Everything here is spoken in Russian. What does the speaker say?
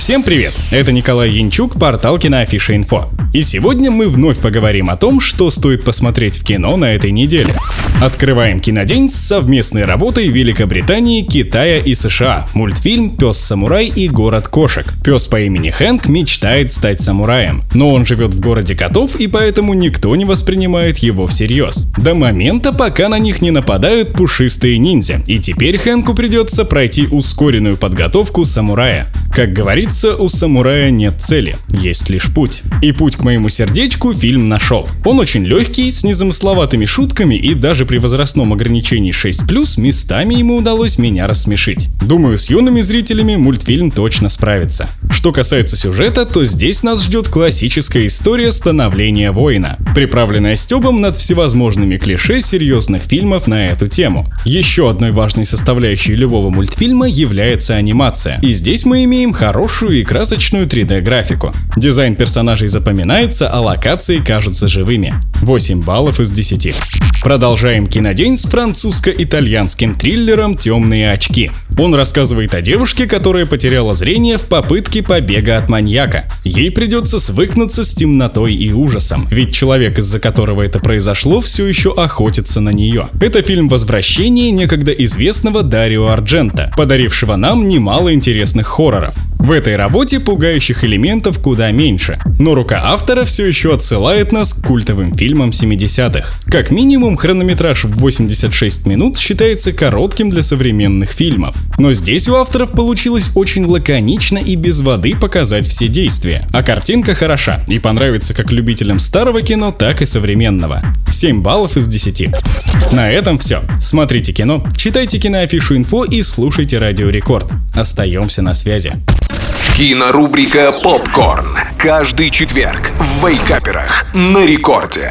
Всем привет! Это Николай Янчук, портал Киноафиша Инфо. И сегодня мы вновь поговорим о том, что стоит посмотреть в кино на этой неделе. Открываем кинодень с совместной работой Великобритании, Китая и США. Мультфильм «Пес-самурай и город кошек». Пес по имени Хэнк мечтает стать самураем, но он живет в городе котов и поэтому никто не воспринимает его всерьез. До момента, пока на них не нападают пушистые ниндзя, и теперь Хэнку придется пройти ускоренную подготовку самурая. Как говорится, у самурая нет цели, есть лишь путь. И путь к моему сердечку фильм нашел. Он очень легкий, с незамысловатыми шутками и даже при возрастном ограничении 6+, местами ему удалось меня рассмешить. Думаю, с юными зрителями мультфильм точно справится. Что касается сюжета, то здесь нас ждет классическая история становления воина, приправленная стебом над всевозможными клише серьезных фильмов на эту тему. Еще одной важной составляющей любого мультфильма является анимация. И здесь мы имеем хорошую и красочную 3D-графику. Дизайн персонажей запоминается, а локации кажутся живыми. 8 баллов из 10. Продолжаем кинодень с французско-итальянским триллером «Темные очки». Он рассказывает о девушке, которая потеряла зрение в попытке побега от маньяка. Ей придется свыкнуться с темнотой и ужасом, ведь человек, из-за которого это произошло, все еще охотится на нее. Это фильм «Возвращение» некогда известного Дарио Арджента, подарившего нам немало интересных хорроров. В этой работе пугающих элементов куда меньше, но рука автора все еще отсылает нас к культовым фильмам 70-х. Как минимум, хронометраж в 86 минут считается коротким для современных фильмов. Но здесь у авторов получилось очень лаконично и без воды показать все действия. А картинка хороша и понравится как любителям старого кино, так и современного. 7 баллов из 10. На этом все. Смотрите кино, читайте киноафишу инфо и слушайте Радио Рекорд. Остаемся на связи. Кинорубрика «Попкорн». Каждый четверг в Вейкаперах на рекорде.